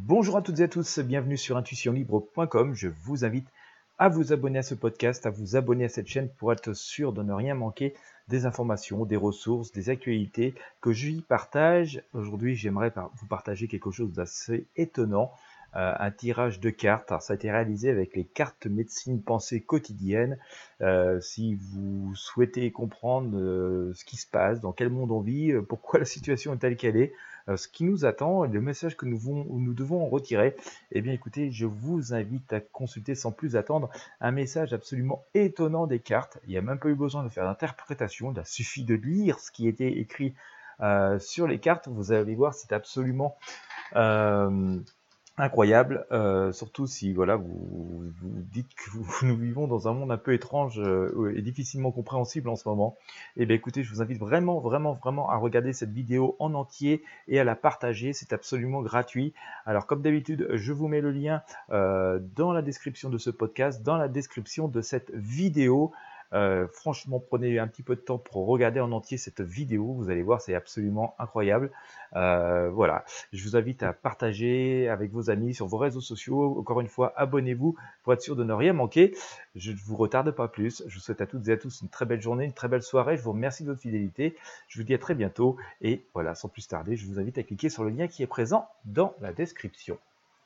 Bonjour à toutes et à tous, bienvenue sur intuitionlibre.com. Je vous invite à vous abonner à ce podcast, à vous abonner à cette chaîne pour être sûr de ne rien manquer des informations, des ressources, des actualités que j'y partage. Aujourd'hui, j'aimerais vous partager quelque chose d'assez étonnant. Euh, un tirage de cartes. ça a été réalisé avec les cartes médecine pensée quotidienne. Euh, si vous souhaitez comprendre euh, ce qui se passe, dans quel monde on vit, pourquoi la situation est telle qu'elle est, ce qui nous attend, le message que nous, devons retirer, eh bien écoutez, je vous invite à consulter sans plus attendre un message absolument étonnant des cartes. Il n'y a même pas eu besoin de faire d'interprétation, il a suffi de lire ce qui était écrit sur les cartes. Vous allez voir, c'est absolument incroyable, euh, surtout si voilà vous, vous dites que nous vivons dans un monde un peu étrange euh, et difficilement compréhensible en ce moment. Et eh bien écoutez, je vous invite vraiment, vraiment, vraiment à regarder cette vidéo en entier et à la partager. C'est absolument gratuit. Alors comme d'habitude, je vous mets le lien euh, dans la description de ce podcast, dans la description de cette vidéo. Euh, franchement, prenez un petit peu de temps pour regarder en entier cette vidéo. Vous allez voir, c'est absolument incroyable. Euh, voilà, je vous invite à partager avec vos amis sur vos réseaux sociaux. Encore une fois, abonnez-vous pour être sûr de ne rien manquer. Je ne vous retarde pas plus. Je vous souhaite à toutes et à tous une très belle journée, une très belle soirée. Je vous remercie de votre fidélité. Je vous dis à très bientôt. Et voilà, sans plus tarder, je vous invite à cliquer sur le lien qui est présent dans la description.